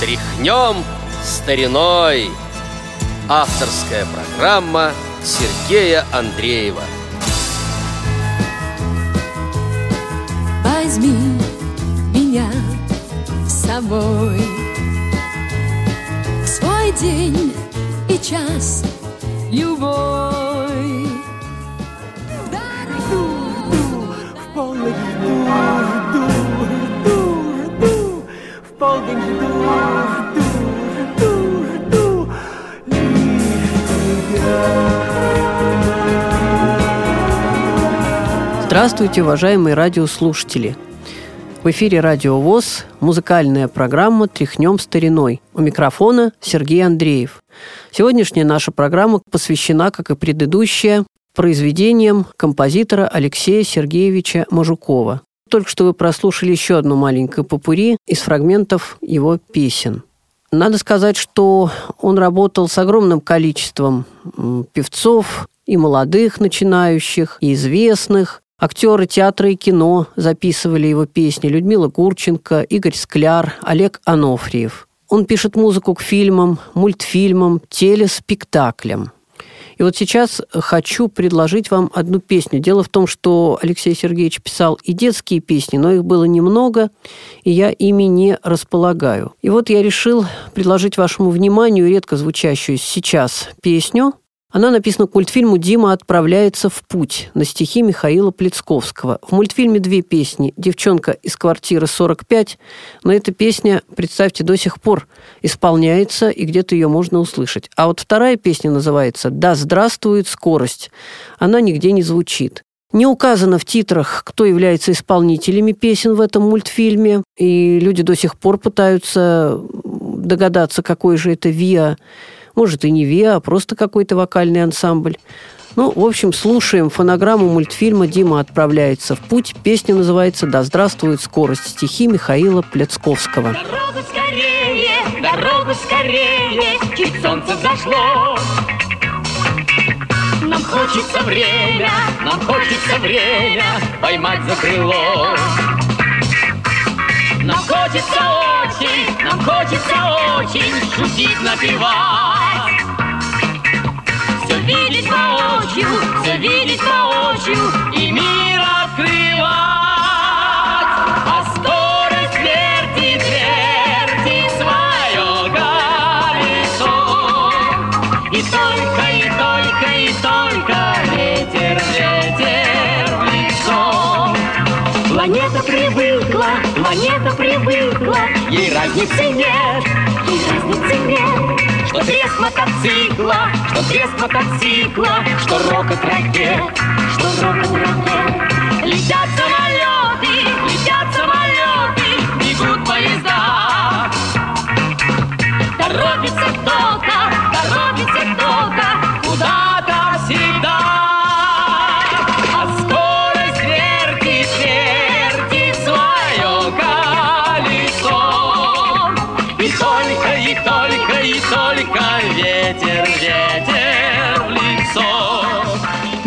Тряхнем стариной. Авторская программа Сергея Андреева. Возьми меня с собой. В свой день и час любой Здравствуйте, уважаемые радиослушатели! В эфире Радио ВОЗ, музыкальная программа «Тряхнем стариной». У микрофона Сергей Андреев. Сегодняшняя наша программа посвящена, как и предыдущая, произведениям композитора Алексея Сергеевича Мажукова. Только что вы прослушали еще одну маленькую попури из фрагментов его песен. Надо сказать, что он работал с огромным количеством певцов, и молодых начинающих, и известных. Актеры театра и кино записывали его песни. Людмила Гурченко, Игорь Скляр, Олег Анофриев. Он пишет музыку к фильмам, мультфильмам, телеспектаклям. И вот сейчас хочу предложить вам одну песню. Дело в том, что Алексей Сергеевич писал и детские песни, но их было немного, и я ими не располагаю. И вот я решил предложить вашему вниманию редко звучащую сейчас песню она написана к мультфильму «Дима отправляется в путь» на стихи Михаила Плецковского. В мультфильме две песни «Девчонка из квартиры 45», но эта песня, представьте, до сих пор исполняется, и где-то ее можно услышать. А вот вторая песня называется «Да здравствует скорость». Она нигде не звучит. Не указано в титрах, кто является исполнителями песен в этом мультфильме, и люди до сих пор пытаются догадаться, какой же это ВИА может, и не ВИА, а просто какой-то вокальный ансамбль. Ну, в общем, слушаем фонограмму мультфильма «Дима отправляется в путь». Песня называется «Да здравствует скорость». Стихи Михаила Плецковского. Дорогу скорее, дорогу скорее, чуть солнце зашло. Нам хочется время, нам хочется время поймать за крыло. Нам хочется очень, нам хочется очень шутить, напевать. Все видеть воочию, все видеть воочию и мир открывать. А скорость вертит, вертит свое колесо. И только, и только, и только ветер, ветер в лицо. Планета привыкла, планета ей разницы нет, ей разницы нет. Что треск мотоцикла, что треск мотоцикла, что рокот ракет, что рокот ракет. Летят самолеты,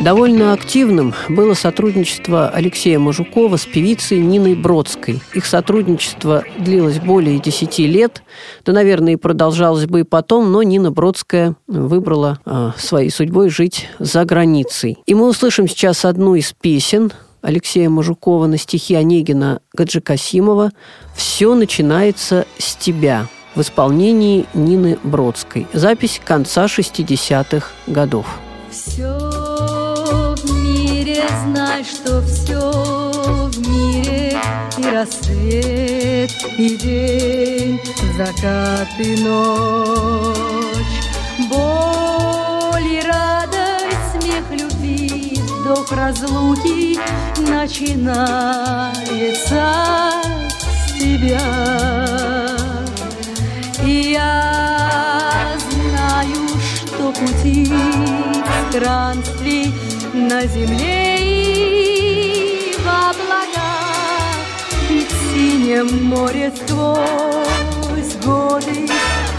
Довольно активным было сотрудничество Алексея Мажукова с певицей Ниной Бродской. Их сотрудничество длилось более 10 лет, да, наверное, и продолжалось бы и потом, но Нина Бродская выбрала э, своей судьбой жить за границей. И мы услышим сейчас одну из песен Алексея Мажукова на стихи Онегина Гаджикасимова «Все начинается с тебя» в исполнении Нины Бродской. Запись конца 60-х годов. Все знай, что все в мире И рассвет, и день, закат и ночь. Боль и радость, смех любви, вздох разлуки Начинается с тебя. И я знаю, что пути странствий на земле облаках И в синем море сквозь годы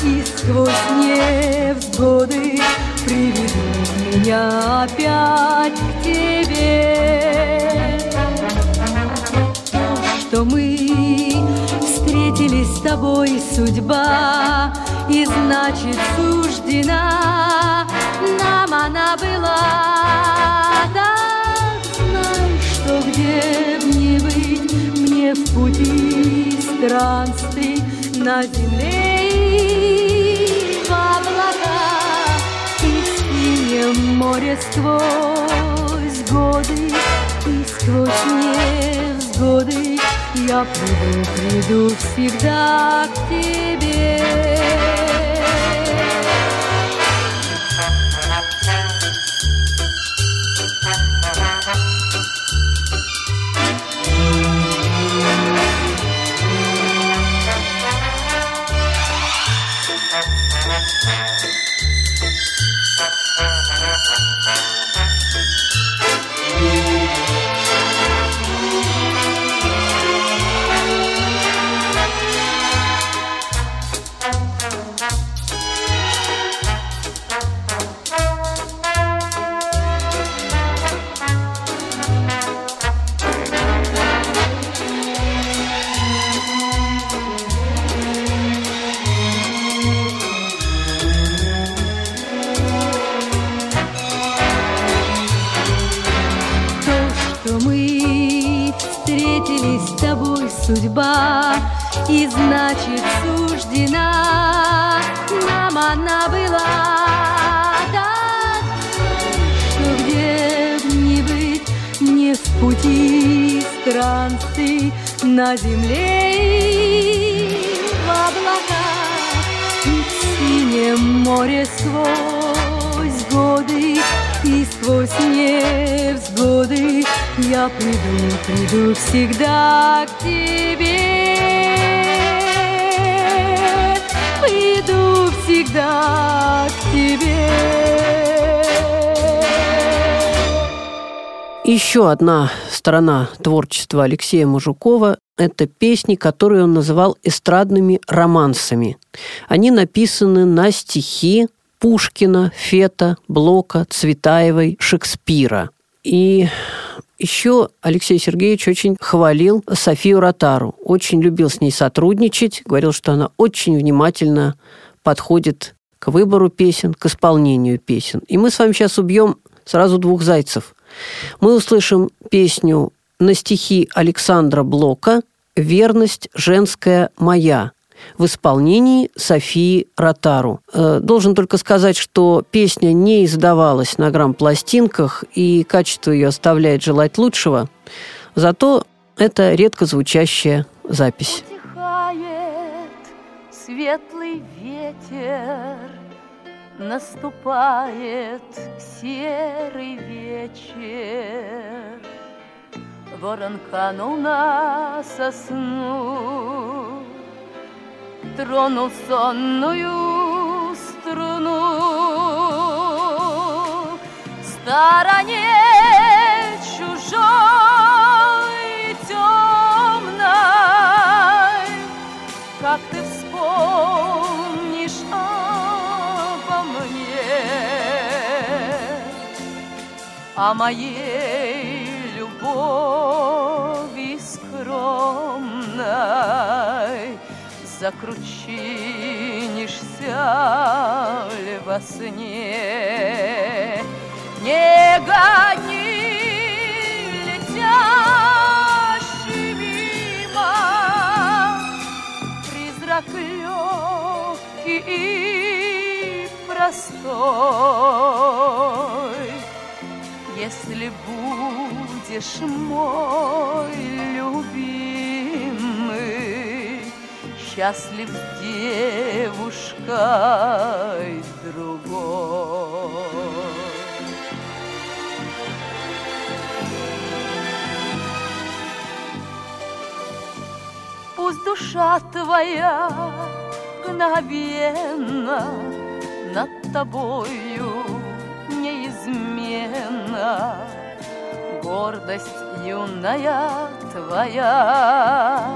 и сквозь невзгоды Приведут меня опять к тебе. То, что мы встретились тобой судьба, и значит суждена пути странствий на земле и в облаках, и в синем море сквозь годы, и сквозь невзгоды я приду, приду всегда к тебе. И значит суждена нам она была. Так, что не быть мне в пути странствий на земле и в облаках, и в синем море сквозь годы и сквозь невзгоды я приду, приду всегда к тебе. Приду всегда к тебе. Еще одна сторона творчества Алексея Мужукова – это песни, которые он называл эстрадными романсами. Они написаны на стихи Пушкина, Фета, Блока, Цветаевой, Шекспира. И еще Алексей Сергеевич очень хвалил Софию Ротару, очень любил с ней сотрудничать, говорил, что она очень внимательно подходит к выбору песен, к исполнению песен. И мы с вами сейчас убьем сразу двух зайцев. Мы услышим песню на стихи Александра Блока «Верность женская моя», в исполнении Софии Ротару. Э, Должен только сказать, что песня не издавалась на грамм-пластинках, и качество ее оставляет желать лучшего. Зато это редко звучащая запись. Утихает светлый ветер, Наступает серый вечер. Ворон канул на сосну, Тронул сонную струну. В стороне чужой темной как ты вспомнишь обо мне, о моей закручинишься ли во сне. Не гони летящий мимо призрак легкий и простой. Если будешь мой любимый, счастлив с девушкой другой. Пусть душа твоя мгновенно над тобою неизменна, гордость юная твоя,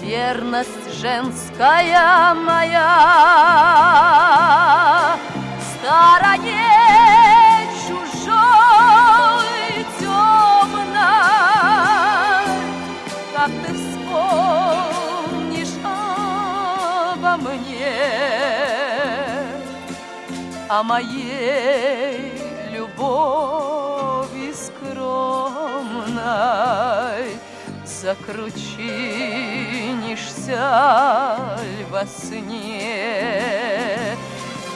верность женская моя, в стороне чужой темной, как ты вспомнишь обо мне, о моей любови скромной закручинишься ль во сне.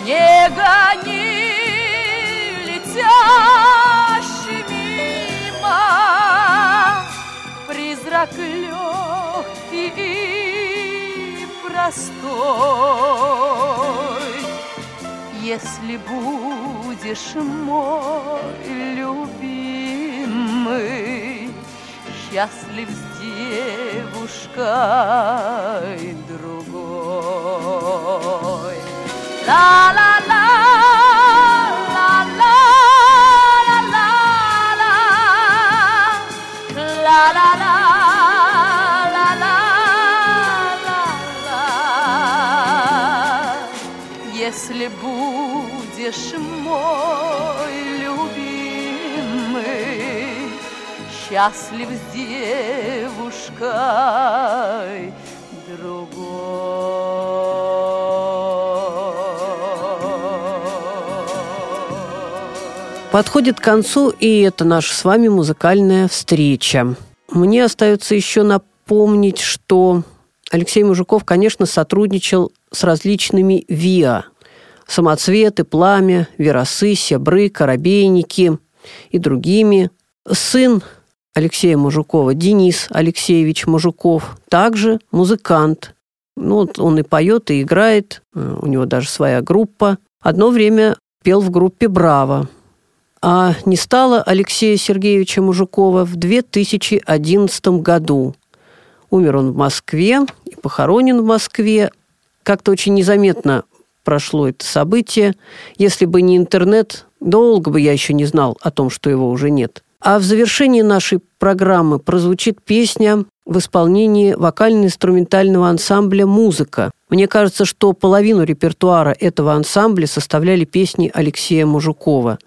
Не гони летящий мимо призрак легкий и простой. Если будешь мой любимый, Счастлив с девушкой другой. Ла-ла-ла, ла-ла, счастлив с девушкой другой. Подходит к концу и это наша с вами музыкальная встреча. Мне остается еще напомнить, что Алексей Мужиков, конечно, сотрудничал с различными ВИА. Самоцветы, Пламя, Веросы, Себры, Коробейники и другими. Сын Алексея Мужикова, Денис Алексеевич Мужиков, также музыкант. Ну, вот он и поет, и играет, э, у него даже своя группа. Одно время пел в группе «Браво». А не стало Алексея Сергеевича Мужикова в 2011 году. Умер он в Москве и похоронен в Москве. Как-то очень незаметно прошло это событие. Если бы не интернет, долго бы я еще не знал о том, что его уже нет. А в завершении нашей программы прозвучит песня в исполнении вокально-инструментального ансамбля «Музыка». Мне кажется, что половину репертуара этого ансамбля составляли песни Алексея Мужикова.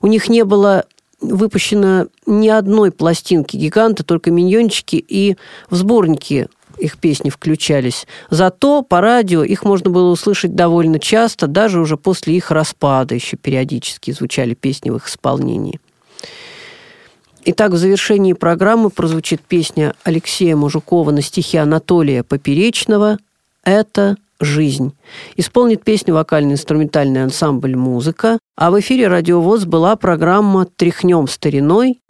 У них не было выпущено ни одной пластинки гиганта, только миньончики и в сборники их песни включались. Зато по радио их можно было услышать довольно часто, даже уже после их распада еще периодически звучали песни в их исполнении. Итак, в завершении программы прозвучит песня Алексея Мужикова на стихи Анатолия Поперечного «Это жизнь». Исполнит песню вокально-инструментальный ансамбль «Музыка», а в эфире «Радиовоз» была программа «Тряхнем стариной»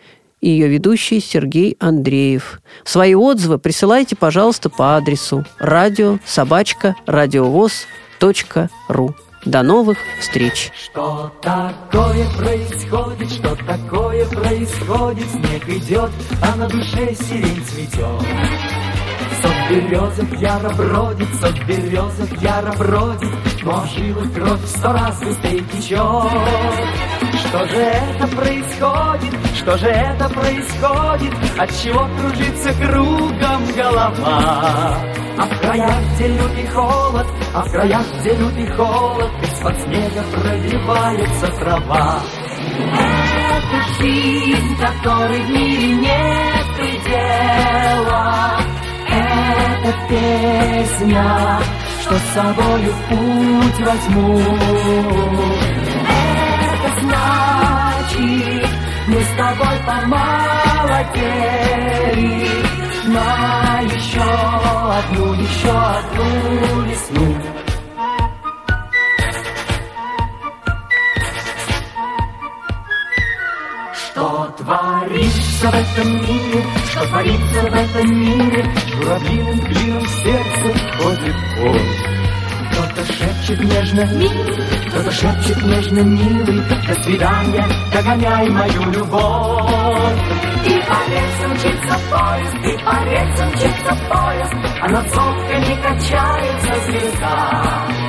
и ее ведущий Сергей Андреев. Свои отзывы присылайте, пожалуйста, по адресу радио собачка радиовоз.ру. До новых встреч! Что такое происходит, что такое происходит Снег идет, а на душе сирень цветет Сот березок яро бродит, сот березок яро бродит Но в жилах кровь сто раз быстрее течет. Что же это происходит, что же это происходит? Отчего кружится кругом голова? А в краях, где лютый холод, а в краях, где лютый холод Из-под снега пробивается трава. Это жизнь, которой в мире нет предела. Это песня, что с собою путь возьму. Это значит, мы с тобой помолодели на еще одну, еще одну весну. Творится в этом мире, что творится в этом мире, Журавлиным клином сердце ходит он. Кто-то шепчет нежно, кто-то шепчет нежно, милый, До свидания, догоняй мою любовь. И по рельсам мчится поезд, и по рельсам мчится поезд, А над сотками качается звезда.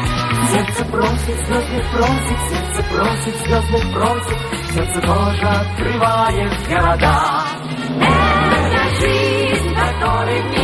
Сердце просит, звезды просит, сердце просит, звезды просит, сердце тоже открывает города. Это жизнь, которой